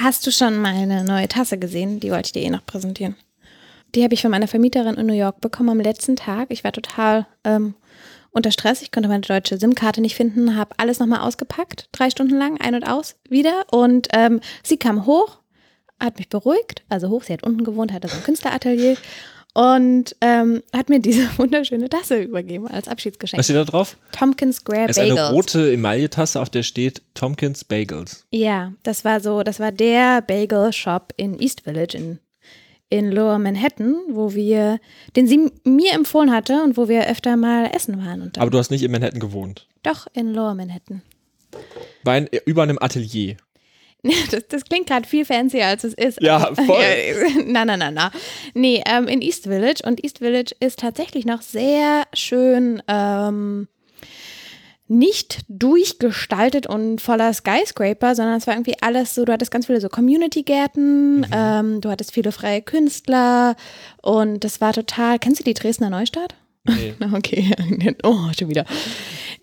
Hast du schon meine neue Tasse gesehen? Die wollte ich dir eh noch präsentieren. Die habe ich von meiner Vermieterin in New York bekommen am letzten Tag. Ich war total ähm, unter Stress. Ich konnte meine deutsche SIM-Karte nicht finden, habe alles nochmal ausgepackt, drei Stunden lang, ein und aus, wieder. Und ähm, sie kam hoch, hat mich beruhigt, also hoch, sie hat unten gewohnt, hatte so ein Künstleratelier und ähm, hat mir diese wunderschöne Tasse übergeben als Abschiedsgeschenk. Was steht da drauf? Tompkins Square Es ist Bagels. eine rote Emaille-Tasse, auf der steht Tompkins Bagels. Ja, das war so, das war der Bagel Shop in East Village in, in Lower Manhattan, wo wir, den sie mir empfohlen hatte und wo wir öfter mal essen waren. Aber du hast nicht in Manhattan gewohnt. doch, in Lower Manhattan. Bei über einem Atelier. Das, das klingt gerade viel fancier, als es ist. Ja, voll. Ja, na, na, na, na. Nee, ähm, in East Village. Und East Village ist tatsächlich noch sehr schön ähm, nicht durchgestaltet und voller Skyscraper, sondern es war irgendwie alles so, du hattest ganz viele so Community-Gärten, ähm, du hattest viele freie Künstler und das war total, kennst du die Dresdner Neustadt? Nee. Okay, oh, schon wieder.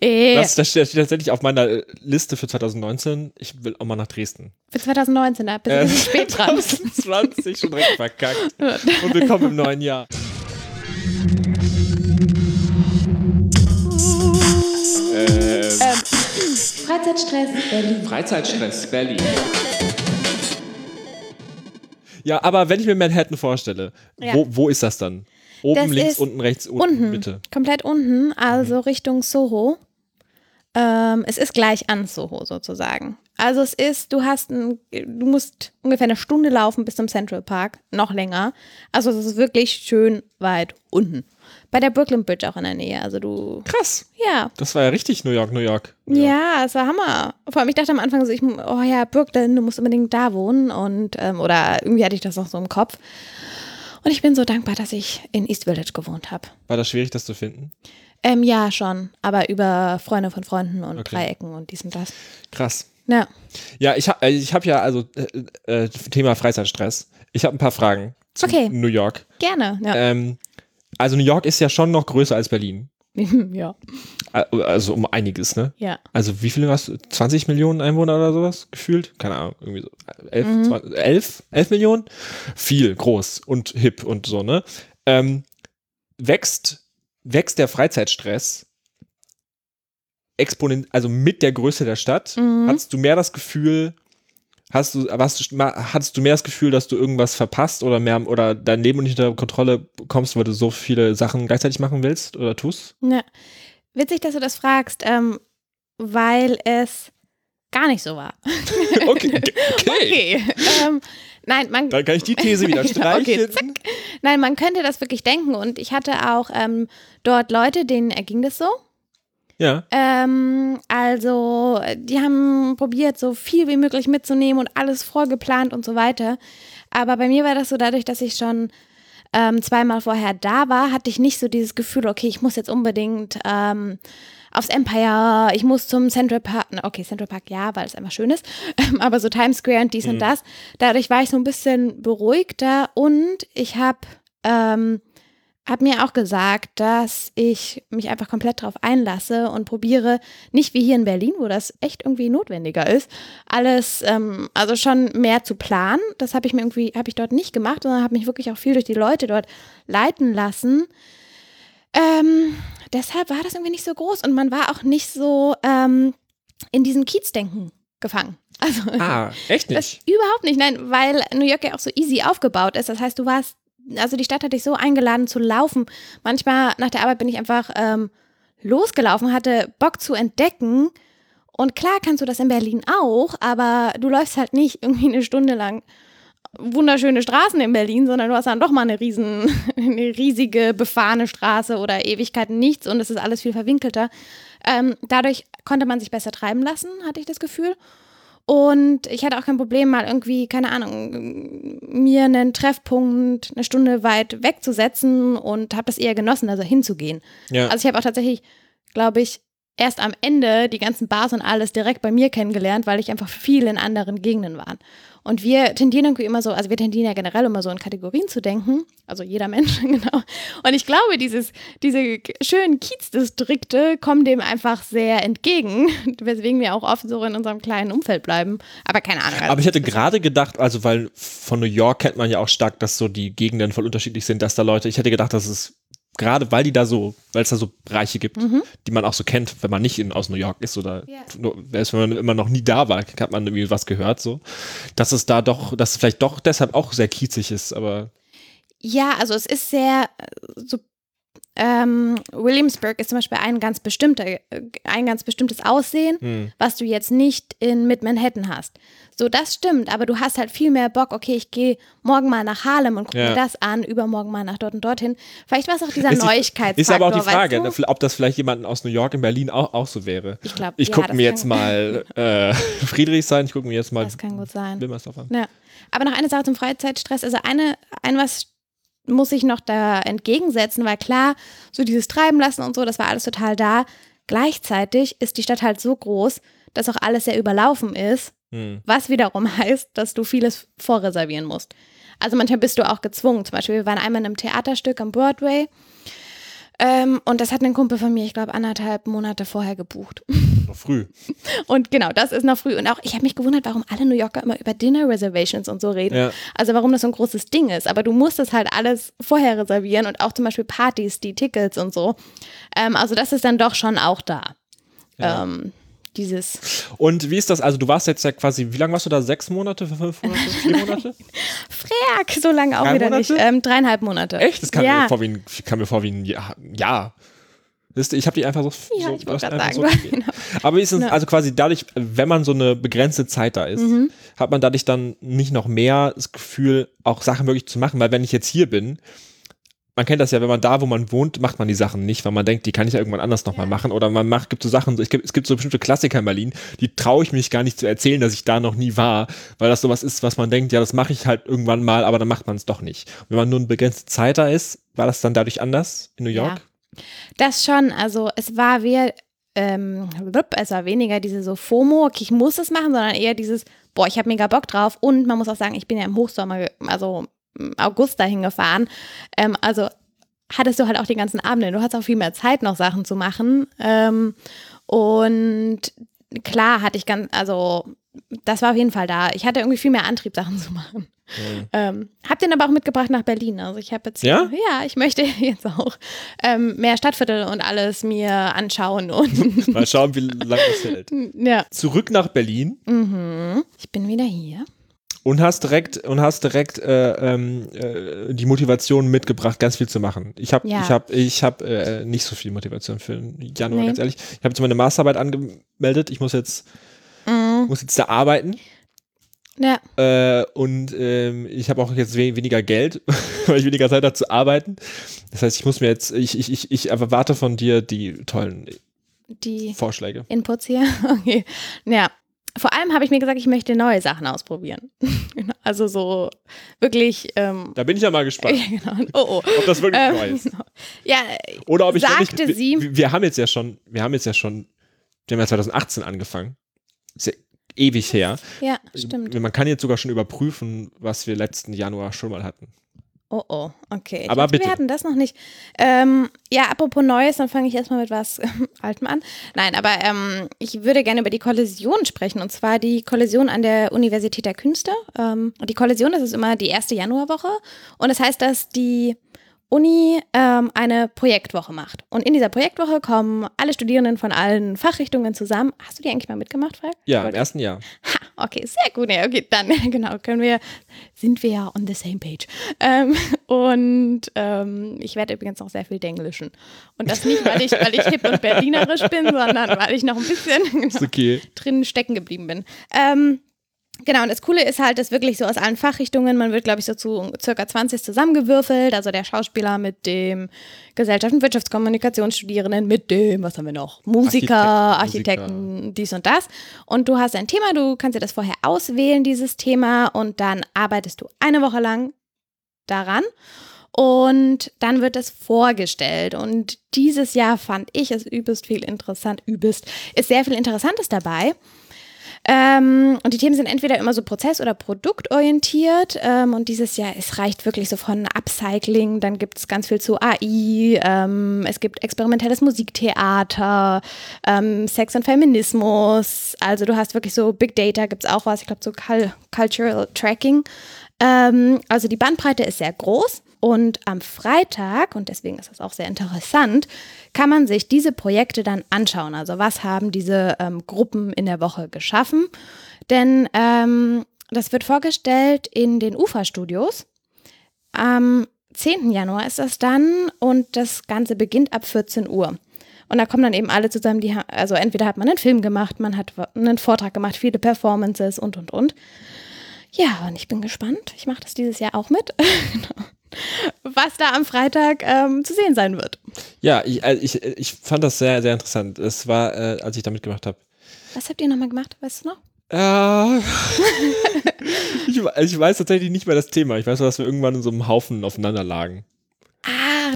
Äh, Das, das steht tatsächlich auf meiner äh, Liste für 2019. Ich will auch mal nach Dresden. für 2019, da bist du Äh, ein bisschen spät dran. 2020 schon direkt verkackt. Und willkommen im neuen Jahr. Äh, Freizeitstress, Berlin. Freizeitstress, Berlin. Ja, aber wenn ich mir Manhattan vorstelle, Ja. wo, wo ist das dann? Oben, Das links, unten, rechts, unten, Unten, Mitte. komplett unten, also Richtung Soho. Ähm, es ist gleich an Soho sozusagen. Also es ist, du hast ein, du musst ungefähr eine Stunde laufen bis zum Central Park, noch länger. Also es ist wirklich schön weit unten. Bei der Brooklyn Bridge auch in der Nähe. Also du, Krass. ja, Das war ja richtig New York, New York. ja, es war Hammer. Vor allem, ich dachte am Anfang so, ich, oh ja, Brooklyn, du musst unbedingt da wohnen und, ähm, oder irgendwie hatte ich das noch so im Kopf. Und ich bin so dankbar, dass ich in East Village gewohnt habe. War das schwierig, das zu finden? Ähm, ja, schon. Aber über Freunde von Freunden und Okay. Dreiecken und dies und das. Krass. Ja. Ja, ich habe ich hab ja also äh, äh, Thema Freizeitstress. Ich habe ein paar Fragen zu Okay. New York. Gerne. Ja. Ähm, also New York ist ja schon noch größer als Berlin. ja. Äh, Also um einiges, ne? Ja. Also wie viele hast du? 20 Millionen Einwohner oder sowas gefühlt? Keine Ahnung, irgendwie so. 11, Mhm. 20, 11, 11 Millionen? Viel, groß und hip und so, ne? Ähm, wächst, wächst der Freizeitstress exponent, also mit der Größe der Stadt? Mhm. Hattest du mehr das Gefühl, hast du, hast hattest du mehr das Gefühl, dass du irgendwas verpasst oder mehr, oder dein Leben nicht unter Kontrolle bekommst, weil du so viele Sachen gleichzeitig machen willst oder tust? ja. Witzig, dass du das fragst, ähm, weil es gar nicht so war. Okay, okay. Okay. ähm, nein, man, Dann kann ich die These wieder Okay, streichen. zack. nein, man könnte das wirklich denken. Und ich hatte auch ähm, dort Leute, denen erging das so. Ja. Ähm, also, die haben probiert, so viel wie möglich mitzunehmen und alles vorgeplant und so weiter. Aber bei mir war das so, dadurch, dass ich schon ähm, zweimal vorher da war, hatte ich nicht so dieses Gefühl, okay, ich muss jetzt unbedingt ähm, aufs Empire, ich muss zum Central Park. Okay, Central Park ja, weil es einfach schön ist. Aber so Times Square und dies und das. Dadurch war ich so ein bisschen beruhigter und ich habe ähm, habe mir auch gesagt, dass ich mich einfach komplett darauf einlasse und probiere, nicht wie hier in Berlin, wo das echt irgendwie notwendiger ist, alles, ähm, also schon mehr zu planen. Das habe ich mir irgendwie, habe ich dort nicht gemacht, sondern habe mich wirklich auch viel durch die Leute dort leiten lassen. Ähm, deshalb war das irgendwie nicht so groß und man war auch nicht so ähm, in diesem Kiezdenken gefangen. Also Ah, echt nicht? überhaupt nicht, nein, weil New York ja auch so easy aufgebaut ist. Das heißt, du warst, also die Stadt hat dich so eingeladen zu laufen. Manchmal nach der Arbeit bin ich einfach ähm, losgelaufen, hatte Bock zu entdecken. Und klar kannst du das in Berlin auch, aber du läufst halt nicht irgendwie eine Stunde lang wunderschöne Straßen in Berlin, sondern du hast dann doch mal eine riesen, eine riesige befahrene Straße oder Ewigkeiten nichts und es ist alles viel verwinkelter. Ähm, dadurch konnte man sich besser treiben lassen, hatte ich das Gefühl. Und ich hatte auch kein Problem, mal irgendwie, keine Ahnung, mir einen Treffpunkt eine Stunde weit wegzusetzen und habe das eher genossen, also hinzugehen. Ja. Also ich habe auch tatsächlich, glaube ich, erst am Ende die ganzen Bars und alles direkt bei mir kennengelernt, weil ich einfach viel in anderen Gegenden war. Und wir tendieren irgendwie immer so, also wir tendieren ja generell immer so in Kategorien zu denken, also jeder Mensch, genau. Und ich glaube, dieses, diese schönen Kiezdistrikte kommen dem einfach sehr entgegen, weswegen wir auch oft so in unserem kleinen Umfeld bleiben. Aber keine Ahnung. Also Aber ich hätte gerade gedacht, also weil von New York kennt man ja auch stark, dass so die Gegenden voll unterschiedlich sind, dass da Leute, ich hätte gedacht, dass es gerade weil die da so, weil es da so Bereiche gibt, Mhm. die man auch so kennt, wenn man nicht in, aus New York ist oder Ja. nur, wenn man immer noch nie da war, hat man irgendwie was gehört, so. Dass es da doch, dass es vielleicht doch deshalb auch sehr kiezig ist, aber Ja, also es ist sehr äh, so. Ähm, Williamsburg ist zum Beispiel ein ganz bestimmter, ein ganz bestimmtes Aussehen, hm. was du jetzt nicht in Mid Manhattan hast. So, das stimmt, aber du hast halt viel mehr Bock, okay, ich gehe morgen mal nach Harlem und gucke Ja. mir das an, übermorgen mal nach dort und dorthin. Vielleicht war es auch dieser Ist Neuigkeitsfaktor. ist aber auch die weißt Frage, du? ne, ob das vielleicht jemanden aus New York in Berlin auch, auch so wäre. Ich glaube, Ich ja, gucke mir jetzt mal äh, Friedrichshain, ich gucke mir jetzt mal Das kann gut sein. Wilmersdorf an. Ja. Aber noch eine Sache zum Freizeitstress. Also eine, ein was muss ich noch da entgegensetzen, weil klar, so dieses Treiben lassen und so, das war alles total da. Gleichzeitig ist die Stadt halt so groß, dass auch alles sehr überlaufen ist, Hm. was wiederum heißt, dass du vieles vorreservieren musst. Also manchmal bist du auch gezwungen. Zum Beispiel, wir waren einmal in einem Theaterstück am Broadway ähm, und das hat ein Kumpel von mir, ich glaube, anderthalb Monate vorher gebucht. Noch früh. Und genau, das ist noch früh. Und auch, ich habe mich gewundert, warum alle New Yorker immer über Dinner Reservations und so reden. Ja. Also warum das so ein großes Ding ist. Aber du musst es halt alles vorher reservieren und auch zum Beispiel Partys, die Tickets und so. Ähm, also das ist dann doch schon auch da. Ja. Ähm, dieses Und wie ist das? Also du warst jetzt ja quasi, wie lange warst du da? Sechs Monate, fünf Monate, vier Monate? Frerk, so lange auch Drei wieder Monate? nicht. Ähm, dreieinhalb Monate. Echt? Das kam, ja. mir, vor wie ein, kam mir vor wie ein Jahr. Ja. Ich habe die einfach so. Ja, so, ich wollte gerade sagen. so genau. Aber wie ist es, Ja. also quasi dadurch, wenn man so eine begrenzte Zeit da ist, Mhm. hat man dadurch dann nicht noch mehr das Gefühl, auch Sachen wirklich zu machen, weil wenn ich jetzt hier bin, man kennt das ja, wenn man da, wo man wohnt, macht man die Sachen nicht, weil man denkt, die kann ich ja irgendwann anders nochmal machen. Oder man macht, gibt so Sachen, es gibt, es gibt so bestimmte Klassiker in Berlin, die traue ich mich gar nicht zu erzählen, dass ich da noch nie war, weil das sowas ist, was man denkt, ja, das mache ich halt irgendwann mal, aber dann macht man es doch nicht. Und wenn man nur eine begrenzte Zeit da ist, war das dann dadurch anders in New York? Das schon, also es war wie, ähm, es war weniger diese so FOMO, okay, ich muss es machen, sondern eher dieses, boah, ich habe mega Bock drauf und man muss auch sagen, ich bin ja im Hochsommer, also August dahin gefahren, ähm, also hattest du halt auch die ganzen Abende, du hattest auch viel mehr Zeit noch Sachen zu machen ähm, und klar hatte ich ganz, also das war auf jeden Fall da. Ich hatte irgendwie viel mehr Antrieb, Sachen zu machen. Ähm, hab den aber auch mitgebracht nach Berlin. Also ich habe jetzt, Ja? ja, ich möchte jetzt auch ähm, mehr Stadtviertel und alles mir anschauen und Mal schauen, wie lange das hält. ja. Zurück nach Berlin. Mhm. Ich bin wieder hier. Und hast direkt und hast direkt äh, ähm, äh, die Motivation mitgebracht, ganz viel zu machen. Ich habe Ja. ich habe ich habe äh, nicht so viel Motivation für den Januar, Nee. ganz ehrlich. Ich habe jetzt meine Masterarbeit angemeldet. Ich muss jetzt Mhm. muss jetzt da arbeiten Ja, äh, und ähm, ich habe auch jetzt we weniger Geld, weil ich weniger Zeit habe zu arbeiten. Das heißt, ich muss mir jetzt ich ich ich, ich erwarte von dir die tollen die Vorschläge. Inputs hier. Okay. Ja. Vor allem habe ich mir gesagt, ich möchte neue Sachen ausprobieren. Genau. also so wirklich. Ähm, Da bin ich ja mal gespannt, ja, genau. Oh, oh. ob das wirklich Ähm, neu ist. Ja, Oder ob ich sagte wirklich, sie- Wir, wir haben jetzt ja schon, wir haben jetzt ja schon, wir haben ja 2018 angefangen. Ist ja ewig her. ja, stimmt. Man kann jetzt sogar schon überprüfen, was wir letzten Januar schon mal hatten. Oh, oh, okay. Ich Aber dachte, bitte. Wir hatten das noch nicht. Ähm, ja, apropos Neues, dann fange ich erstmal mit was Altem an. Nein, aber ähm, ich würde gerne über die Kollision sprechen. Und zwar die Kollision an der Universität der Künste. Ähm, und die Kollision, das ist immer die erste Januarwoche. Und das heißt, dass die Uni ähm, eine Projektwoche macht. Und in dieser Projektwoche kommen alle Studierenden von allen Fachrichtungen zusammen. Hast du die eigentlich mal mitgemacht, Frank? Ja, im ersten Jahr. Ha, okay, sehr gut. Ja, okay, dann genau können wir, sind wir ja on the same page. Ähm, und ähm, ich werde übrigens auch sehr viel Denglischen. Und das nicht, weil ich, weil ich hip und berlinerisch bin, sondern weil ich noch ein bisschen genau, okay. drin stecken geblieben bin. Ähm, Genau, und das Coole ist halt, dass wirklich so aus allen Fachrichtungen, man wird, glaube ich, so zu circa 20 zusammengewürfelt. Also der Schauspieler mit dem Gesellschaft- und Wirtschaftskommunikationsstudierenden, mit dem, was haben wir noch? Musiker, Architekten, Architekten, dies und das. Und du hast ein Thema, du kannst dir das vorher auswählen, dieses Thema, und dann arbeitest du eine Woche lang daran. Und dann wird es vorgestellt. Und dieses Jahr fand ich es übelst viel interessant, übelst, ist sehr viel Interessantes dabei. Ähm, und die Themen sind entweder immer so prozess- oder produktorientiert. Ähm, und dieses Jahr, es reicht wirklich so von Upcycling, dann gibt es ganz viel zu AI, ähm, es gibt experimentelles Musiktheater, ähm, Sex und Feminismus. Also du hast wirklich so Big Data, gibt es auch was, ich glaube so Cultural Tracking. Ähm, also die Bandbreite ist sehr groß. Und am Freitag, und deswegen ist das auch sehr interessant, kann man sich diese Projekte dann anschauen. Also was haben diese ähm, Gruppen in der Woche geschaffen? Denn ähm, das wird vorgestellt in den UFA-Studios. Am 10. Januar ist das dann und das Ganze beginnt ab 14 Uhr. Und da kommen dann eben alle zusammen, die, also entweder hat man einen Film gemacht, man hat einen Vortrag gemacht, viele Performances und, und, und. Ja, und ich bin gespannt. Ich mache das dieses Jahr auch mit. Genau was da am Freitag ähm, zu sehen sein wird. Ja, ich, also ich, ich fand das sehr, sehr interessant. Es war, äh, als ich da mitgemacht habe. Was habt ihr nochmal gemacht? Weißt du noch? Äh, ich, ich, weiß tatsächlich nicht mehr das Thema. Ich weiß nur, dass wir irgendwann in so einem Haufen aufeinander lagen.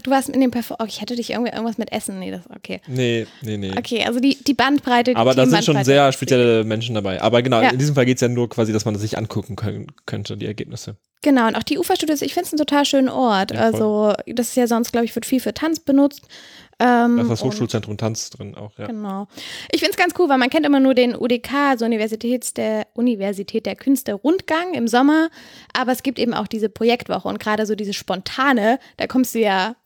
Ah, du warst in dem Perform. Oh, ich hätte dich irgendwie irgendwas mit Essen. Nee, das okay. Nee, nee, nee. Okay, also die, die Bandbreite. Die Aber da sind schon sehr spezielle Menschen dabei. Aber genau, ja. in diesem Fall geht es ja nur quasi, dass man das sich angucken können, könnte, die Ergebnisse. Genau, und auch die Uferstudios, ich finde es einen total schönen Ort. Ja, also, das ist ja sonst, glaube ich, wird viel für Tanz benutzt. Ähm, da ist das Hochschulzentrum Tanz drin auch, ja. Genau. Ich finde es ganz cool, weil man kennt immer nur den UDK, also Universitäts der Universität der Künste Rundgang im Sommer, aber es gibt eben auch diese Projektwoche und gerade so diese spontane, da kommst du ja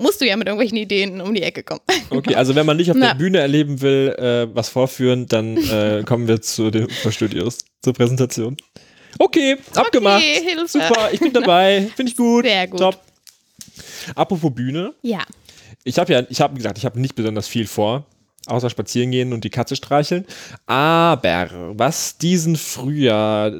musst du ja mit irgendwelchen Ideen um die Ecke kommen. Okay, also wenn man nicht auf Na. der Bühne erleben will, äh, was vorführen, dann äh, kommen wir zu den Studios zur Präsentation. Okay, abgemacht. Okay, Super, ich bin dabei. Finde ich gut. Sehr gut. Top. Apropos Bühne. Ja. Ich habe ja, ich habe gesagt, ich habe nicht besonders viel vor, außer spazieren gehen und die Katze streicheln. Aber was diesen Frühjahr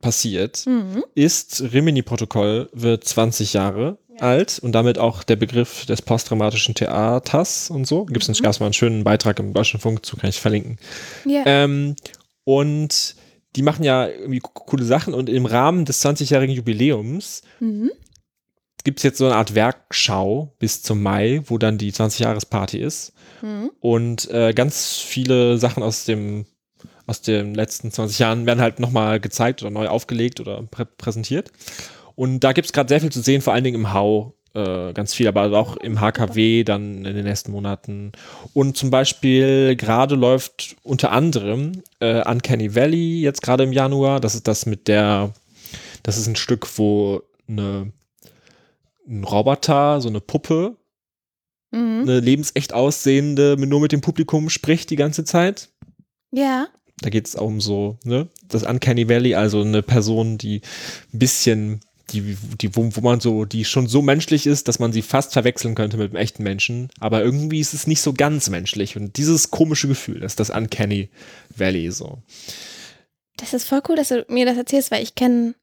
passiert, mhm. ist, Rimini-Protokoll wird 20 Jahre ja. Alt und damit auch der Begriff des posttraumatischen Theaters und so. Gibt es mhm. mal einen schönen Beitrag im Deutschlandfunk zu, kann ich verlinken. Ja. Ähm, und die machen ja irgendwie coole Sachen und im Rahmen des 20-jährigen Jubiläums mhm. gibt es jetzt so eine Art Werkschau bis zum Mai, wo dann die 20-Jahres-Party ist. Mhm. Und äh, ganz viele Sachen aus dem aus den letzten 20 Jahren werden halt nochmal gezeigt oder neu aufgelegt oder prä präsentiert. Und da gibt es gerade sehr viel zu sehen, vor allen Dingen im Hau äh, ganz viel, aber auch im HKW dann in den nächsten Monaten. Und zum Beispiel gerade läuft unter anderem äh, Uncanny Valley jetzt gerade im Januar. Das ist das mit der, das ist ein Stück, wo eine, ein Roboter, so eine Puppe, mhm. eine lebensecht aussehende, nur mit dem Publikum spricht die ganze Zeit. Ja. Da geht es auch um so, ne, das Uncanny Valley, also eine Person, die ein bisschen die, die, wo, wo man so, die schon so menschlich ist, dass man sie fast verwechseln könnte mit einem echten Menschen. Aber irgendwie ist es nicht so ganz menschlich. Und dieses komische Gefühl, das ist das Uncanny Valley so. Das ist voll cool, dass du mir das erzählst, weil ich kenne,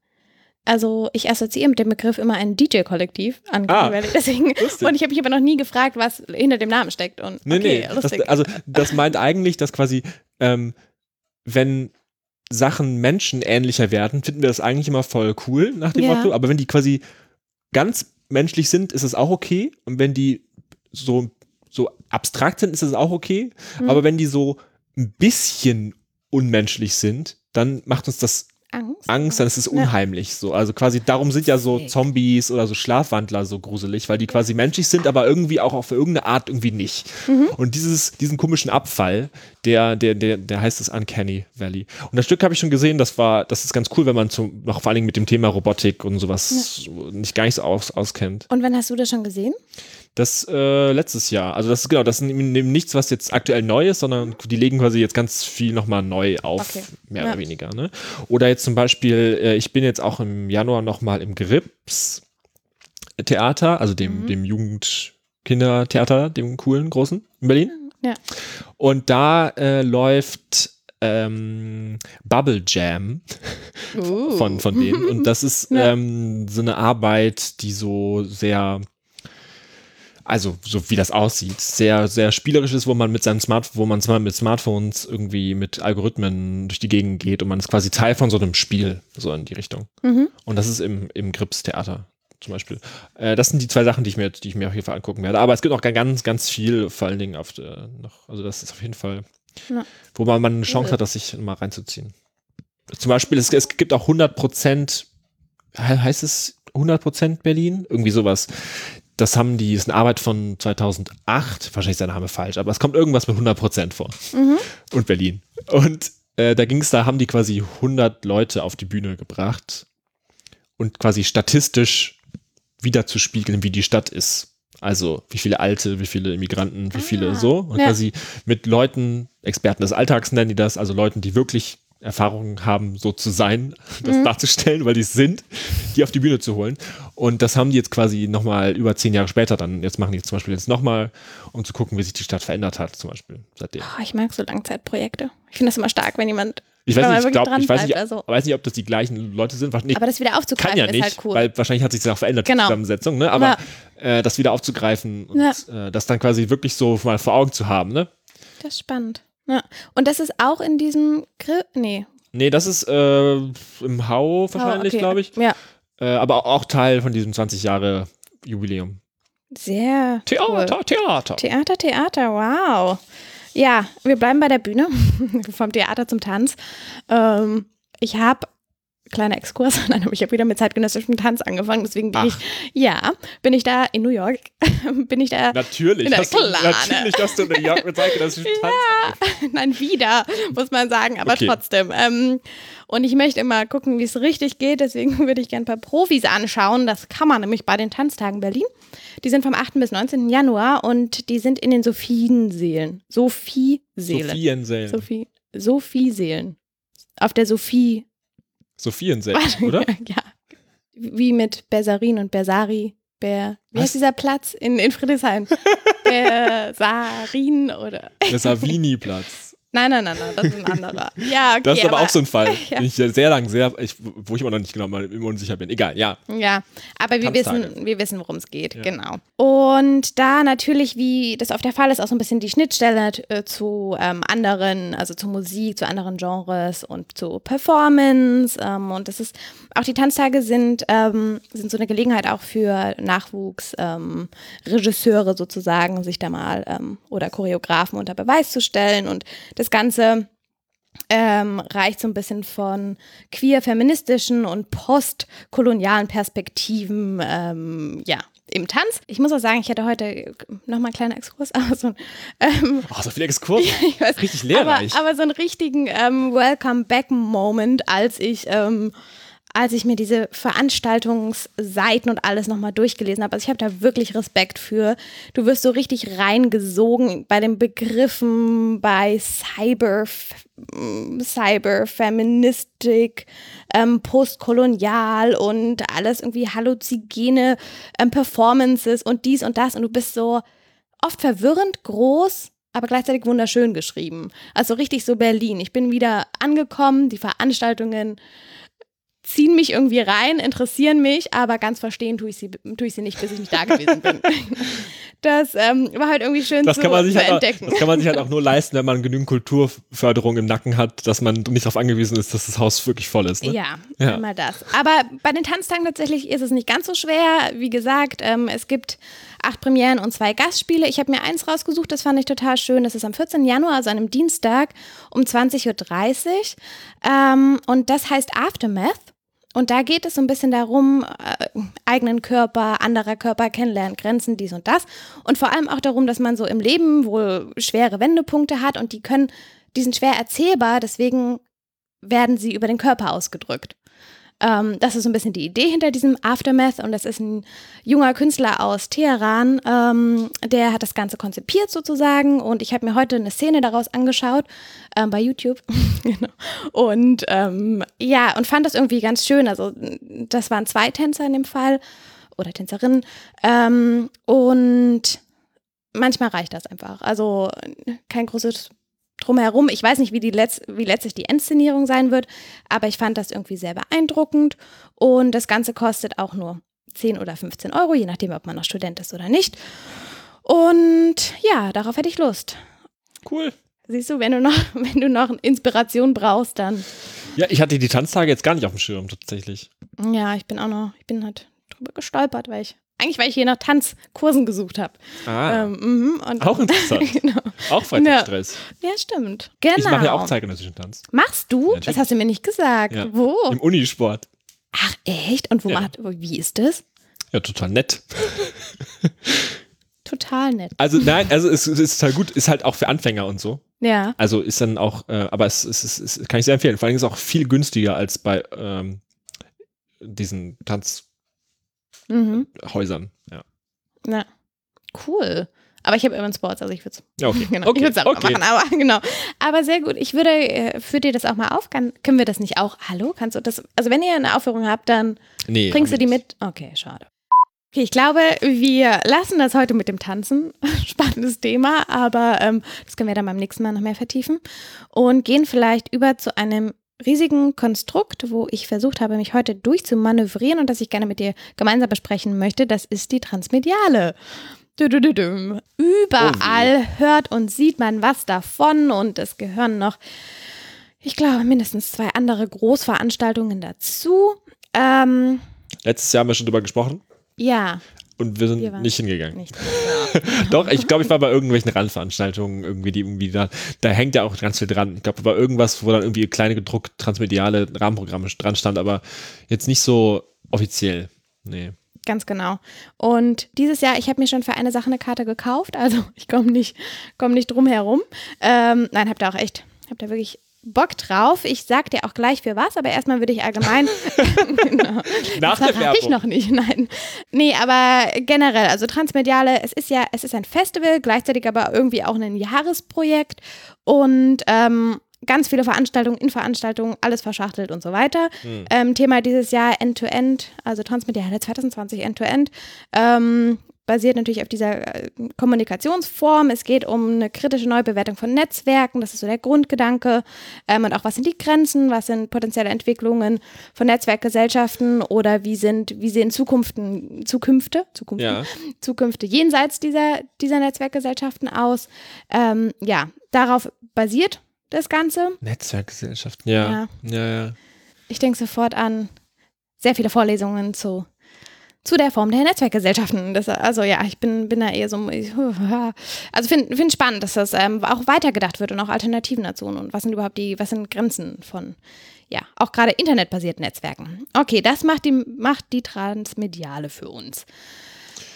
also ich assoziiere mit dem Begriff immer ein DJ-Kollektiv, Uncanny ah, Valley. Deswegen, und ich habe mich aber noch nie gefragt, was hinter dem Namen steckt. Und, nee, okay, nee, das, also das meint eigentlich, dass quasi, ähm, wenn Sachen menschenähnlicher werden, finden wir das eigentlich immer voll cool nach dem ja. Motto. Aber wenn die quasi ganz menschlich sind, ist es auch okay. Und wenn die so, so abstrakt sind, ist es auch okay. Mhm. Aber wenn die so ein bisschen unmenschlich sind, dann macht uns das Angst. Angst, dann ist es unheimlich. So. Also quasi darum sind ja so Zombies oder so Schlafwandler so gruselig, weil die quasi menschlich sind, aber irgendwie auch auf irgendeine Art irgendwie nicht. Mhm. Und dieses, diesen komischen Abfall, der, der, der, der heißt das Uncanny Valley. Und das Stück habe ich schon gesehen, das war, das ist ganz cool, wenn man zum, noch vor allen Dingen mit dem Thema Robotik und sowas ja. nicht gar nicht so aus, auskennt. Und wann hast du das schon gesehen? Das äh, letztes Jahr. Also das ist genau, das ist nichts, was jetzt aktuell neu ist, sondern die legen quasi jetzt ganz viel nochmal neu auf, okay. mehr ja. oder weniger. Ne? Oder jetzt zum Beispiel, äh, ich bin jetzt auch im Januar nochmal im Grips Theater, also dem, mhm. dem Jugendkindertheater, dem coolen, großen in Berlin. Ja. Und da äh, läuft ähm, Bubble Jam uh. von, von denen. Und das ist ja. ähm, so eine Arbeit, die so sehr also so wie das aussieht, sehr, sehr spielerisch ist, wo man mit seinem Smart, wo man mit Smartphones irgendwie mit Algorithmen durch die Gegend geht und man ist quasi Teil von so einem Spiel, so in die Richtung. Mhm. Und das ist im, im Grips Theater. zum Beispiel. Äh, das sind die zwei Sachen, die ich mir, die ich mir auf jeden Fall angucken werde. Aber es gibt auch ganz, ganz viel, vor allen Dingen auf der, noch, also das ist auf jeden Fall, Ja. wo man, man eine Chance hat, das sich mal reinzuziehen. Zum Beispiel, es, es gibt auch 100 Prozent, he- heißt es 100 Prozent Berlin? Irgendwie sowas. Das haben die, ist eine Arbeit von 2008, wahrscheinlich ist der Name falsch, aber es kommt irgendwas mit 100 Prozent vor. Und Berlin. Und äh, da ging es, da haben die quasi 100 Leute auf die Bühne gebracht und quasi statistisch wiederzuspiegeln, wie die Stadt ist. Also wie viele Alte, wie viele Immigranten, wie viele Ah, so. Und ja. quasi mit Leuten, Experten des Alltags nennen die das, also Leuten, die wirklich Erfahrungen haben, so zu sein, das Mhm. darzustellen, weil die es sind, die auf die Bühne zu holen. Und das haben die jetzt quasi nochmal über zehn Jahre später dann, jetzt machen die zum Beispiel jetzt nochmal, um zu gucken, wie sich die Stadt verändert hat, zum Beispiel seitdem. Oh, ich mag so Langzeitprojekte. Ich finde das immer stark, wenn jemand. Ich weiß nicht, ich, glaub, ich weiß, nicht, also. weiß nicht, ob das die gleichen Leute sind. Wahrscheinlich- Aber das wieder aufzugreifen ja ist nicht, halt cool. weil wahrscheinlich hat sich das auch verändert, Genau. die Zusammensetzung, ne? Aber äh, das wieder aufzugreifen und äh, das dann quasi wirklich so mal vor Augen zu haben, ne? das ist spannend. Ja. Und das ist auch in diesem Grill. Nee. Nee, das ist äh, im Hau wahrscheinlich, okay. glaube ich. Ja. Äh, aber auch Teil von diesem 20 Jahre Jubiläum. Sehr. Cool. Theater, Theater. Theater, Theater, wow. Ja, wir bleiben bei der Bühne, vom Theater zum Tanz. Ähm, ich habe, kleiner Exkurs, nein, aber ich habe wieder mit zeitgenössischem Tanz angefangen, deswegen bin Ach. ich, ja, bin ich da in New York, bin ich da, Natürlich, Na hast du, natürlich hast du in New York mit zeitgenössischen Tanz angefangen. nein, wieder, muss man sagen, aber Okay. trotzdem. Ähm, und ich möchte immer gucken, wie es richtig geht, deswegen würde ich gerne ein paar Profis anschauen. Das kann man nämlich bei den Tanztagen Berlin. Die sind vom 8. bis 19. Januar und die sind in den Sophienseelen. Sophie-Seelen. Sophiensälen. Sophie, Sophie-Seelen. Auf der Sophie. Sophiensälen, oder? ja. Wie mit Bersarin und Bersari. Ber, wie Was? heißt dieser Platz in, in Friedrichshain? Bersarin oder. Der Savini-Platz. Nein, nein, nein, nein, das ist ein anderer. Ja, okay. Das ist aber, auch so ein Fall, Ja. ich sehr lang, sehr, ich, wo ich immer noch nicht genau mal immer unsicher bin. Egal, ja. Ja, aber wir wissen, wir wissen, worum es geht, Ja. genau. Und da natürlich, wie das oft der Fall ist, auch so ein bisschen die Schnittstelle äh, zu ähm, anderen, also zu Musik, zu anderen Genres und zu Performance. Ähm, und das ist, auch die Tanztage sind, ähm, sind so eine Gelegenheit auch für Nachwuchs, ähm, Regisseure sozusagen, sich da mal ähm, oder Choreografen unter Beweis zu stellen und das Ganze ähm, reicht so ein bisschen von queer-feministischen und postkolonialen Perspektiven, ähm, ja, im Tanz. Ich muss auch sagen, ich hatte heute nochmal einen kleinen Exkurs, aber so, ein, ähm, Oh, so viele Exkurse. ich weiß, Richtig lehrreich. aber, aber so einen richtigen ähm, Welcome-Back-Moment, als ich ähm, als ich mir diese Veranstaltungsseiten und alles nochmal durchgelesen habe. Also ich habe da wirklich Respekt für. Du wirst so richtig reingesogen bei den Begriffen, bei Cyber, Cyber, Feministik, ähm, Postkolonial und alles irgendwie halluzigene ähm, Performances und dies und das. Und du bist so oft verwirrend groß, aber gleichzeitig wunderschön geschrieben. Also richtig so Berlin. Ich bin wieder angekommen, die Veranstaltungen ziehen mich irgendwie rein, interessieren mich, aber ganz verstehen tue ich sie, tue ich sie nicht, bis ich nicht da gewesen bin. Das ähm, war halt irgendwie schön Das zu, kann, man sich zu halt auch, entdecken. das kann man sich halt auch nur leisten, wenn man genügend Kulturförderung im Nacken hat, dass man nicht darauf angewiesen ist, dass das Haus wirklich voll ist. Ne? Ja, Ja. einmal das. Aber bei den Tanztagen tatsächlich ist es nicht ganz so schwer. Wie gesagt, ähm, es gibt acht Premieren und zwei Gastspiele. Ich habe mir eins rausgesucht, das fand ich total schön. Das ist am 14. Januar, also einem Dienstag um 20.30 Uhr. Ähm, und das heißt Aftermath. Und da geht es so ein bisschen darum, äh, eigenen Körper, anderer Körper kennenlernen, Grenzen, dies und das. Und vor allem auch darum, dass man so im Leben wohl schwere Wendepunkte hat und die können, die sind schwer erzählbar, deswegen werden sie über den Körper ausgedrückt. Ähm, das ist so ein bisschen die Idee hinter diesem Aftermath und das ist ein junger Künstler aus Teheran, ähm, der hat das Ganze konzipiert sozusagen und ich habe mir heute eine Szene daraus angeschaut ähm, bei YouTube genau. und ähm, ja und fand das irgendwie ganz schön. Also das waren zwei Tänzer in dem Fall oder Tänzerinnen ähm, und manchmal reicht das einfach. Also kein großes drumherum. Ich weiß nicht, wie, die letzt, wie letztlich die Inszenierung sein wird, aber ich fand das irgendwie sehr beeindruckend und das Ganze kostet auch nur 10 oder 15 Euro, je nachdem, ob man noch Student ist oder nicht. Und ja, darauf hätte ich Lust. Cool. Siehst du, wenn du noch, wenn du noch Inspiration brauchst, dann Ja, ich hatte die Tanztage jetzt gar nicht auf dem Schirm tatsächlich. ja, ich bin auch noch, ich bin halt drüber gestolpert, weil ich, eigentlich weil ich hier nach Tanzkursen gesucht habe. Ah, Ähm, mhm, und auch interessant. genau. auch Freizeitstress. Ja, stimmt. Genau. Ich mache ja auch zeitgenössischen Tanz. Machst du? Natürlich. Das hast du mir nicht gesagt. Ja. Wo? Im Unisport. Ach, echt? Und wo Ja. macht, wie ist das? Ja, total nett. Total nett. Also nein, also es, es ist total gut, ist halt auch für Anfänger und so. Ja. Also ist dann auch, äh, aber es, es, es, es kann ich sehr empfehlen. Vor allem ist es auch viel günstiger als bei ähm, diesen Tanzhäusern. Mhm. Ja. Ja. Cool. Aber ich habe Urban Sports, also ich würde es Ja, okay. genau, okay. ich auch okay. machen, aber genau. Aber sehr gut. Ich würde, äh, führt dir das auch mal auf? Kann, können wir das nicht auch? Hallo? Kannst du das? Also wenn ihr eine Aufführung habt, dann Nee, bringst du die ich mit? Okay, schade. Okay, ich glaube, wir lassen das heute mit dem Tanzen. Spannendes Thema, aber ähm, das können wir dann beim nächsten Mal noch mehr vertiefen. Und gehen vielleicht über zu einem riesigen Konstrukt, wo ich versucht habe, mich heute durchzumanövrieren und das ich gerne mit dir gemeinsam besprechen möchte. Das ist die Transmediale. Überall hört und sieht man was davon und es gehören noch, ich glaube, mindestens zwei andere Großveranstaltungen dazu. Ähm, Letztes Jahr haben wir schon drüber gesprochen ja, und wir sind Wir nicht hingegangen. nicht. Doch, ich glaube, ich war bei irgendwelchen Randveranstaltungen irgendwie, die irgendwie da, da hängt ja auch ganz viel dran. Ich glaube, war irgendwas, wo dann irgendwie kleine gedruckt transmediale Rahmenprogramme dran stand, aber jetzt nicht so offiziell. Nee. Ganz genau. Und dieses Jahr, ich habe mir schon für eine Sache eine Karte gekauft, also ich komme nicht, komm nicht drum herum. Ähm, nein, habt ihr auch echt, habt ihr wirklich Bock drauf. Ich sag dir auch gleich für was, aber erstmal würde ich allgemein. genau. Nach das der ich noch nicht, nein. Nee, aber generell, also Transmediale, es ist ja, es ist ein Festival, gleichzeitig aber irgendwie auch ein Jahresprojekt und ähm, ganz viele Veranstaltungen, in Veranstaltungen, alles verschachtelt und so weiter. Hm. Ähm, Thema dieses Jahr End-to-End, also Transmediale 2020 End-to-End. Ähm, basiert natürlich auf dieser äh, Kommunikationsform. Es geht um eine kritische Neubewertung von Netzwerken, das ist so der Grundgedanke. Ähm, und auch, was sind die Grenzen, was sind potenzielle Entwicklungen von Netzwerkgesellschaften oder wie sind, wie sehen Zukunften, Zukünfte, Zukünfte, Ja. Zukünfte jenseits dieser, dieser Netzwerkgesellschaften aus. Ähm, ja, darauf basiert das Ganze. Netzwerkgesellschaften, ja. Ja, ja. Ich denke sofort an sehr viele Vorlesungen zu, zu der Form der Netzwerkgesellschaften. Das, also ja, ich bin, bin da eher so, also finde find spannend, dass das ähm, auch weitergedacht wird und auch Alternativen dazu und was sind überhaupt die, was sind Grenzen von, ja, auch gerade internetbasierten Netzwerken. Okay, das macht die, macht die Transmediale für uns.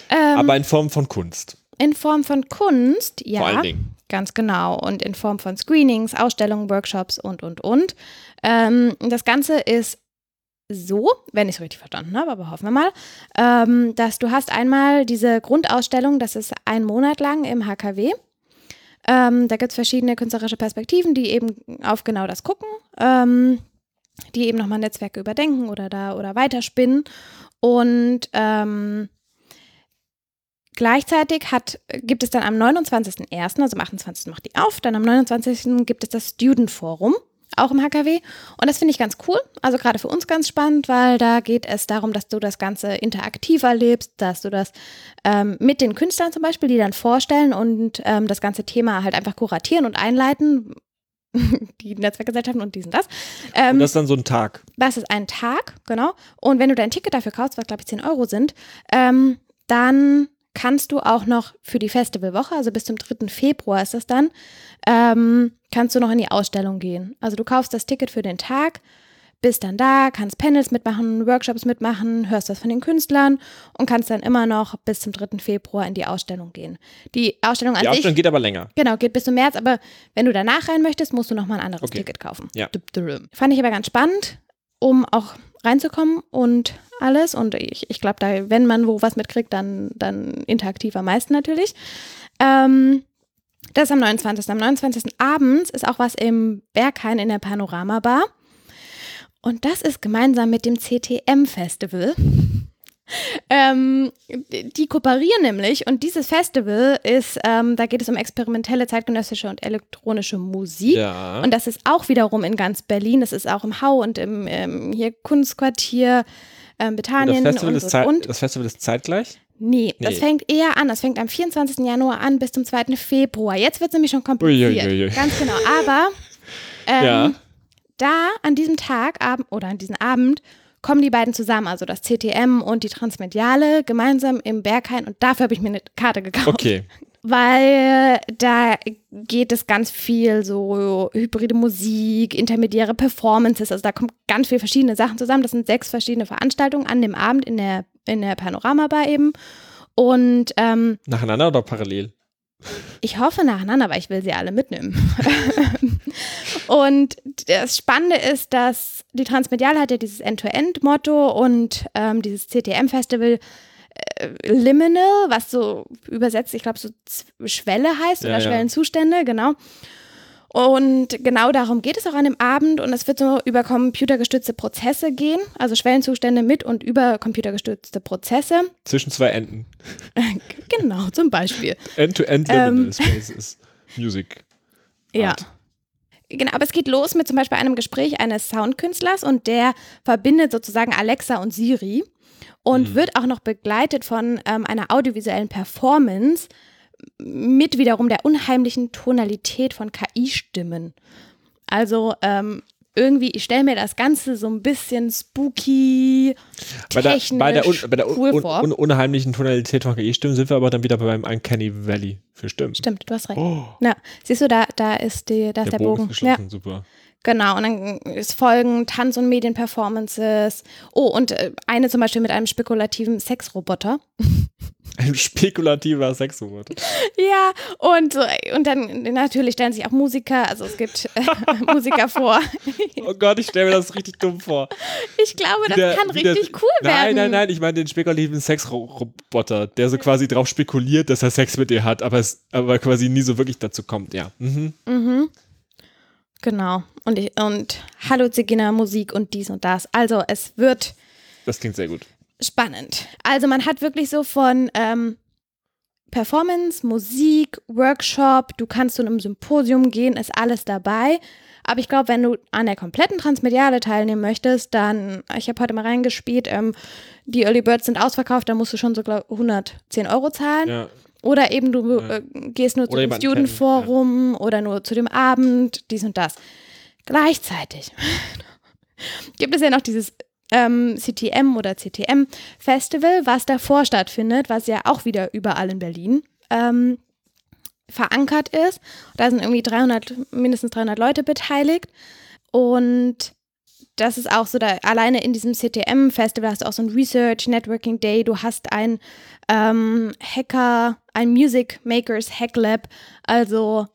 Ähm, Aber in Form von Kunst. in Form von Kunst, ja. Vor allen Dingen. Ganz genau. Und in Form von Screenings, Ausstellungen, Workshops und, und, und. Ähm, das Ganze ist so, wenn ich es richtig verstanden habe, aber hoffen wir mal, ähm, dass du hast einmal diese Grundausstellung, das ist ein Monat lang im HKW. Ähm, da gibt es verschiedene künstlerische Perspektiven, die eben auf genau das gucken, ähm, die eben nochmal Netzwerke überdenken oder da oder weiterspinnen. Und ähm, Gleichzeitig hat, gibt es dann am 29.01., also am 28. macht die auf, dann am 29. gibt es das Student Forum, auch im HKW. Und das finde ich ganz cool, also gerade für uns ganz spannend, weil da geht es darum, dass du das Ganze interaktiv erlebst, dass du das ähm, mit den Künstlern zum Beispiel, die dann vorstellen und ähm, das ganze Thema halt einfach kuratieren und einleiten, die Netzwerkgesellschaften und diesen das. Ähm, Und das ist dann so ein Tag. das ist ein Tag, genau. Und wenn du dein Ticket dafür kaufst, was glaube ich 10 Euro sind, ähm, dann kannst du auch noch für die Festivalwoche, also bis zum 3. Februar ist das dann, ähm, kannst du noch in die Ausstellung gehen. Also du kaufst das Ticket für den Tag, bist dann da, kannst Panels mitmachen, Workshops mitmachen, hörst was von den Künstlern und kannst dann immer noch bis zum 3. Februar in die Ausstellung gehen. Die Ausstellung an Die sich Ausstellung geht aber länger. Genau, geht bis zum März, aber wenn du danach rein möchtest, musst du nochmal ein anderes Okay. Ticket kaufen. Ja. Fand ich aber ganz spannend, um auch reinzukommen und alles. Und ich, ich glaube, da, wenn man wo was mitkriegt, dann, dann interaktiv am meisten natürlich. Ähm, das ist am 29. Am 29. abends ist auch was im Berghain in der Panorama-Bar. Und das ist gemeinsam mit dem CTM-Festival. Ähm, die kooperieren nämlich und dieses Festival ist, ähm, da geht es um experimentelle zeitgenössische und elektronische Musik. Ja. Und das ist auch wiederum in ganz Berlin. Das ist auch im Hau und im ähm, hier Kunstquartier ähm, Und Bethanien das, Festival und, ist und, und. das Festival ist zeitgleich? Nee, das Nee. fängt eher an. Das fängt am 24. Januar an bis zum 2. Februar. Jetzt wird es nämlich schon kompliziert. Uiuiui. Ganz genau. Aber ähm, Ja. da an diesem Tag Abend, oder an diesem Abend kommen die beiden zusammen, also das CTM und die Transmediale, gemeinsam im Berghain und dafür habe ich mir eine Karte gekauft. Okay. Weil da geht es ganz viel so hybride Musik, intermediäre Performances, also da kommen ganz viele verschiedene Sachen zusammen. Das sind sechs verschiedene Veranstaltungen an dem Abend in der, in der Panorama-Bar eben. Und ähm, Nacheinander oder parallel? ich hoffe nacheinander, weil ich will sie alle mitnehmen. und das Spannende ist, dass die Transmediale hat ja dieses End-to-End-Motto und ähm, dieses CTM-Festival äh, Liminal, was so übersetzt, ich glaube, so Schwelle heißt Ja, oder ja. Schwellenzustände, genau. Und genau darum geht es auch an dem Abend und es wird so über computergestützte Prozesse gehen, also Schwellenzustände mit und über computergestützte Prozesse. Zwischen zwei Enden. Genau, zum Beispiel. End-to-End Ähm. Liminal Spaces. Music. Ja. Art. Genau, aber es geht los mit zum Beispiel einem Gespräch eines Soundkünstlers und der verbindet sozusagen Alexa und Siri und Mhm. wird auch noch begleitet von ähm, einer audiovisuellen Performance mit wiederum der unheimlichen Tonalität von KI-Stimmen. Also ähm, irgendwie, ich stelle mir das Ganze so ein bisschen spooky, Bei der, technisch, bei der, un, bei der un, cool un, vor. un, unheimlichen Tonalität von KI-Stimmen sind wir aber dann wieder beim Uncanny Valley für Stimmen. Stimmt, du hast recht. Oh, Ja, siehst du, da, da ist, die, da ist der, der, Bogen, Bogen. ist Ja. super. Genau, und dann es folgen Tanz- und Medienperformances. Oh, und äh, eine zum Beispiel mit einem spekulativen Sexroboter. Ein spekulativer Sexwort. Ja, und, so, und dann natürlich stellen sich auch Musiker, also es gibt äh, Musiker vor. Oh Gott, ich stelle mir das richtig dumm vor. Ich glaube, das Wieder- kann richtig cool werden. Nein, nein, nein, ich meine den spekulativen Sexroboter, der so quasi drauf spekuliert, dass er Sex mit ihr hat, aber, es, aber quasi nie so wirklich dazu kommt, ja. Mhm. Mhm. Genau. Und, ich, und Halluzigener Musik und dies und das. Also es wird Das klingt sehr gut. spannend. Also man hat wirklich so von ähm, Performance, Musik, Workshop, du kannst zu einem Symposium gehen, ist alles dabei. Aber ich glaube, wenn du an der kompletten Transmediale teilnehmen möchtest, dann, ich habe heute mal reingespielt, ähm, die Early Birds sind ausverkauft, da musst du schon so glaub, 110 Euro zahlen. Ja. Oder eben du Ja. äh, gehst nur Oder dem jemanden Student kennen, Forum oder nur zu dem Abend, dies und das. Gleichzeitig gibt es ja noch dieses ähm, CTM oder CTM Festival, was davor stattfindet, was ja auch wieder überall in Berlin ähm, verankert ist. Da sind irgendwie 300, mindestens 300 Leute beteiligt und das ist auch so, da alleine in diesem CTM-Festival hast du auch so ein Research, Networking Day, du hast ein ähm, Hacker, ein Music Makers Hack Lab. Also,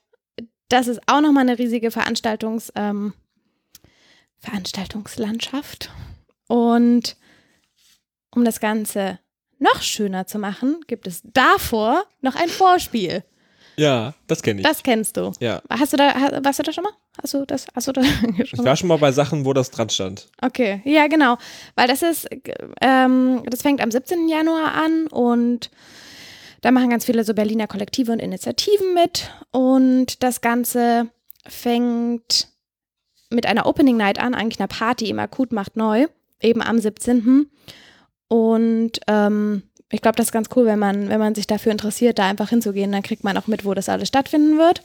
das ist auch nochmal eine riesige Veranstaltungs, ähm, Veranstaltungslandschaft. Und um das Ganze noch schöner zu machen, gibt es davor noch ein Vorspiel. Ja, das kenne ich. Das kennst du. ja. Hast du da, warst du da schon mal? Du das, hast du da schon Ich war schon mal bei Sachen, wo das dran stand. Okay, ja, genau. Weil das ist, ähm, das fängt am 17. Januar an und da machen ganz viele so Berliner Kollektive und Initiativen mit. Und das Ganze fängt mit einer Opening Night an, eigentlich einer Party im Akut macht neu, eben am 17. Und ähm, ich glaube, das ist ganz cool, wenn man, wenn man sich dafür interessiert, da einfach hinzugehen, dann kriegt man auch mit, wo das alles stattfinden wird.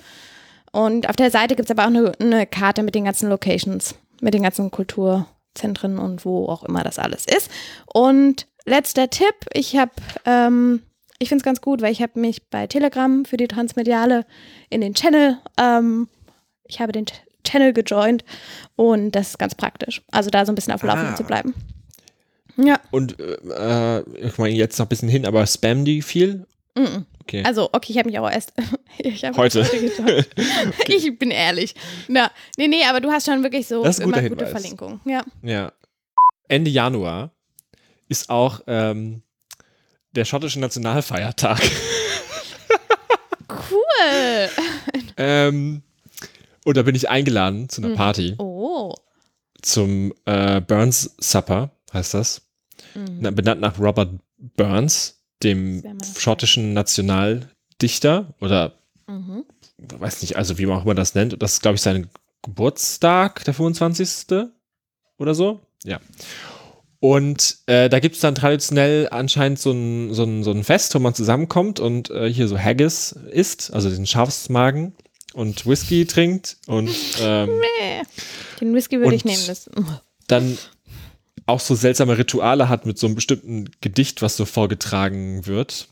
Und auf der Seite gibt es aber auch eine, eine Karte mit den ganzen Locations, mit den ganzen Kulturzentren und wo auch immer das alles ist. Und letzter Tipp, ich habe, ähm, ich finde es ganz gut, weil ich habe mich bei Telegram für die Transmediale in den Channel, ähm, ich habe den Ch- Channel gejoint und das ist ganz praktisch. Also da so ein bisschen auf dem Laufenden Ah. zu bleiben. Ja, Und äh, ich meine jetzt noch ein bisschen hin, aber spam die viel? mhm. Okay. also okay, ich habe mich auch erst hab Heute. gejoint. Ich bin ehrlich. Na, nee, nee, aber du hast schon wirklich so Das ist ein immer gute Hinweis. Verlinkungen. Ja. Ja. Ende Januar ist auch ähm, der schottische Nationalfeiertag. Cool. ähm, und da bin ich eingeladen zu einer Mhm. Party, Oh. zum äh, Burns Supper, heißt das. Mhm. Na, benannt nach Robert Burns, dem schottischen Nationaldichter oder Mhm. weiß nicht, also wie man auch immer das nennt. Das ist, glaube ich, sein Geburtstag, der 25. oder so. Ja. Und äh, da gibt es dann traditionell anscheinend so ein, so, ein, so ein Fest, wo man zusammenkommt und äh, hier so Haggis isst, also den Schafsmagen und Whisky trinkt und ähm. Den Whisky würde ich nehmen. Das, dann auch so seltsame Rituale hat mit so einem bestimmten Gedicht, was so vorgetragen wird.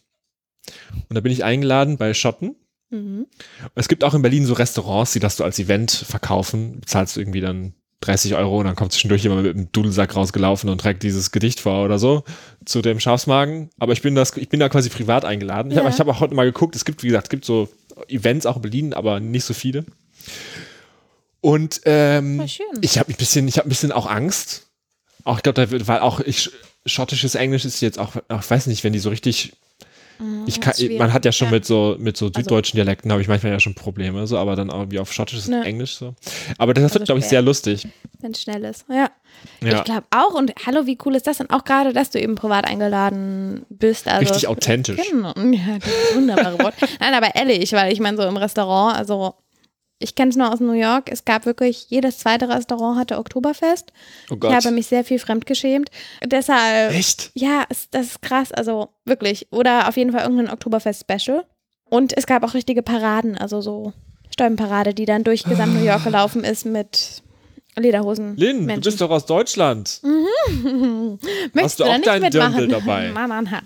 Und da bin ich eingeladen bei Schotten. Mhm. Es gibt auch in Berlin so Restaurants, die das so als Event verkaufen. Bezahlst du irgendwie dann 30 Euro und dann kommt zwischendurch jemand mit einem Dudelsack rausgelaufen und trägt dieses Gedicht vor oder so zu dem Schafsmagen. Aber ich bin das, ich bin da quasi privat eingeladen. Ich Ja. habe ich hab auch heute mal geguckt, es gibt, wie gesagt, es gibt so Events auch in Berlin, aber nicht so viele. Und ähm, ich habe ein bisschen, ich habe ein bisschen auch Angst. Auch ich glaube, da wird, weil auch ich schottisches Englisch ist jetzt auch, ich weiß nicht, wenn die so richtig ich kann, ist man hat ja schon Ja. Also mit so mit so süddeutschen Dialekten habe ich manchmal ja schon Probleme, so, aber dann irgendwie auf schottisches Ne. Englisch so. Aber das wird, glaube ich, sehr lustig. Wenn es schnell ist. Ja. Ja, Ich glaube auch. Und hallo, wie cool ist das denn? Auch gerade, dass du eben privat eingeladen bist. Also, richtig authentisch. Genau. Ja, das wunderbare Wort. Nein, aber ehrlich, weil ich meine, so im Restaurant, also ich kenne es nur aus New York, es gab wirklich, jedes zweite Restaurant hatte Oktoberfest. Oh Ich Gott. habe mich sehr viel fremdgeschämt. Deshalb, Echt? ja, das ist krass, also wirklich. Oder auf jeden Fall irgendein Oktoberfest-Special. Und es gab auch richtige Paraden, also so Stäubenparade, die dann durch gesamt New York gelaufen ist mit Lederhosen. Lynn, du Menschen. bist doch aus Deutschland. Möchtest Hast du da auch deinen mitmachen? Dirndl dabei? Mann, Mann, ha.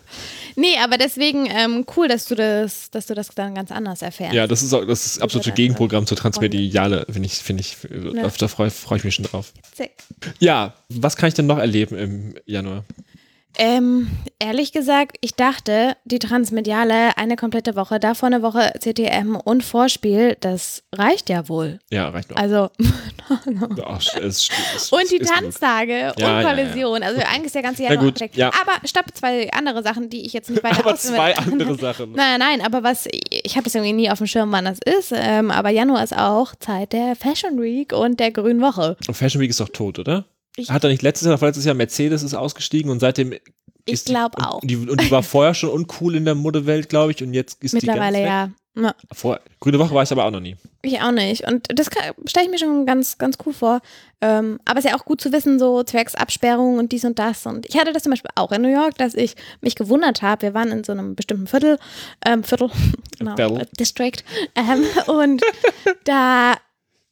Nee, aber deswegen ähm, cool, dass du das, dass du das dann ganz anders erfährst. Ja, das ist auch das ist absolute Gegenprogramm zur Transmediale, finde ich, finde ich, Ja. da freue freu ich mich schon drauf. Sick. Ja, was kann ich denn noch erleben im Januar? Ähm, ehrlich gesagt, ich dachte, die Transmediale eine komplette Woche, davor eine Woche CTM und Vorspiel, das reicht ja wohl. Ja, reicht noch. Also, Ach, es, es, und die. Tanztage Ja, und ja, ja. Kollision. Also eigentlich ist der ganze Januar gut, ja. Aber stopp, zwei andere Sachen, die ich jetzt nicht weiter Aber zwei andere Sachen. Nein, nein, aber was, ich habe es irgendwie nie auf dem Schirm, wann das ist, ähm, aber Januar ist auch Zeit der Fashion Week und der Grünen Woche. Und Fashion Week ist doch tot, oder? Ich- Hat er nicht letztes Jahr, letztes Jahr Mercedes ist ausgestiegen und seitdem Ich ist die- glaub und auch. Die, und die war vorher schon uncool in der Modewelt, glaube ich, und jetzt ist Mittlerweile die ganz ja. ja. weg. Vor, Grüne Woche war ich aber auch noch nie. Ich auch nicht. Und das stelle ich mir schon ganz, ganz cool vor. Ähm, aber es ist ja auch gut zu wissen, so Zwergsabsperrung und dies und das. Und ich hatte das zum Beispiel auch in New York, dass ich mich gewundert habe. Wir waren in so einem bestimmten Viertel, ähm, Viertel, genau, äh, District. Ähm, und da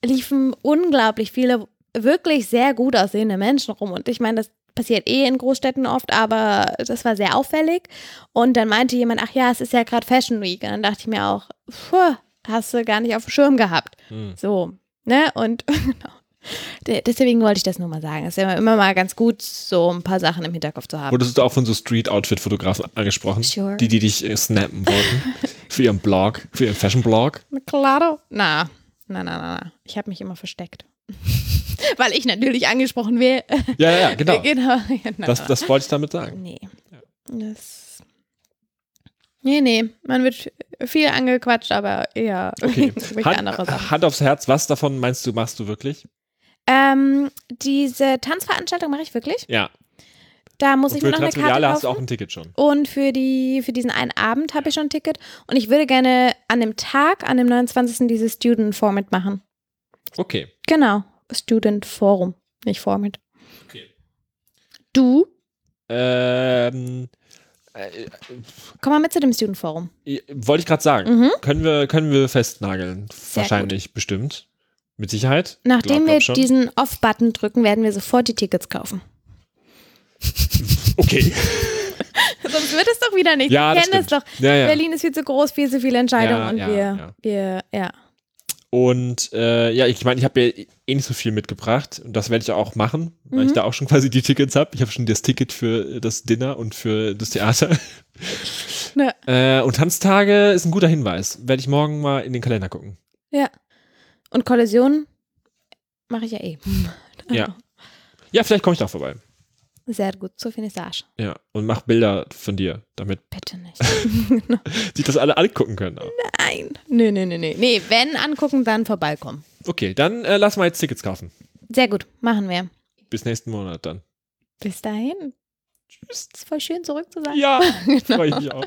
liefen unglaublich viele wirklich sehr gut aussehende Menschen rum. Und ich meine, das passiert eh in Großstädten oft, aber das war sehr auffällig. Und dann meinte jemand, ach ja, es ist ja gerade Fashion Week. Und dann dachte ich mir auch, puh, hast du gar nicht auf dem Schirm gehabt. Hm. So, ne? Und genau. De- deswegen wollte ich das nur mal sagen. Es ist ja immer mal ganz gut, so ein paar Sachen im Hinterkopf zu haben. Wurdest du auch von so Street-Outfit-Fotografen angesprochen? Sure. Die, die dich äh, snappen wollten? für ihren Blog, für ihren Fashion-Blog? Claro. Na, na, na, na, na. Ich habe mich immer versteckt. Weil ich natürlich angesprochen wäre. Ja, ja, genau. genau. genau. Das, das wollte ich damit sagen. nee. Das. Nee, nee. Man wird viel angequatscht, aber eher Okay. Hand. Hand aufs Herz, was davon meinst du, machst du wirklich? Ähm, diese Tanzveranstaltung mache ich wirklich. Ja. Da muss Und ich für mir noch eine Karte Transmediale hast du kaufen. auch ein Ticket schon. Und für, die, für diesen einen Abend habe ich schon ein Ticket. Und ich würde gerne an dem Tag, an dem 29. dieses Student Format machen. Okay. Genau. Student Forum, nicht Format. Okay. Du? Ähm, äh, Komm mal mit zu dem Student Forum. äh, wollte ich gerade sagen. Mhm. Können, wir, können wir festnageln. Sehr Wahrscheinlich, bestimmt. Mit Sicherheit. Nachdem Glaub- wir glaub schon. diesen Off-Button drücken, werden wir sofort die Tickets kaufen. Okay. Sonst wird es doch wieder nicht. Ja, wir das kennen es doch. Ja, ja. Berlin ist viel zu groß, viel zu viele Entscheidungen Ja, und ja, wir, wir, ja. Und äh, ja, ich meine, ich habe ja eh nicht so viel mitgebracht und das werde ich auch machen, weil Mhm. ich da auch schon quasi die Tickets habe. Ich habe schon das Ticket für das Dinner und für das Theater. Ja. Äh, und Tanztage ist ein guter Hinweis. Werde ich morgen mal in den Kalender gucken. ja. Und Kollision mache ich ja eh. Ja. Ja, vielleicht komme ich da auch vorbei. Sehr gut, zur Finissage. Ja. Und mach Bilder von dir, damit Bitte nicht. sich das alle angucken können. Auch. Nein. Nö, nö, nö, nö. Nee, wenn angucken, dann vorbeikommen. Okay, dann äh, lass mal jetzt Tickets kaufen. Sehr gut, machen wir. Bis nächsten Monat dann. Bis dahin. Tschüss. Ist voll schön zurück zu sein. Ja, freue ich mich auch.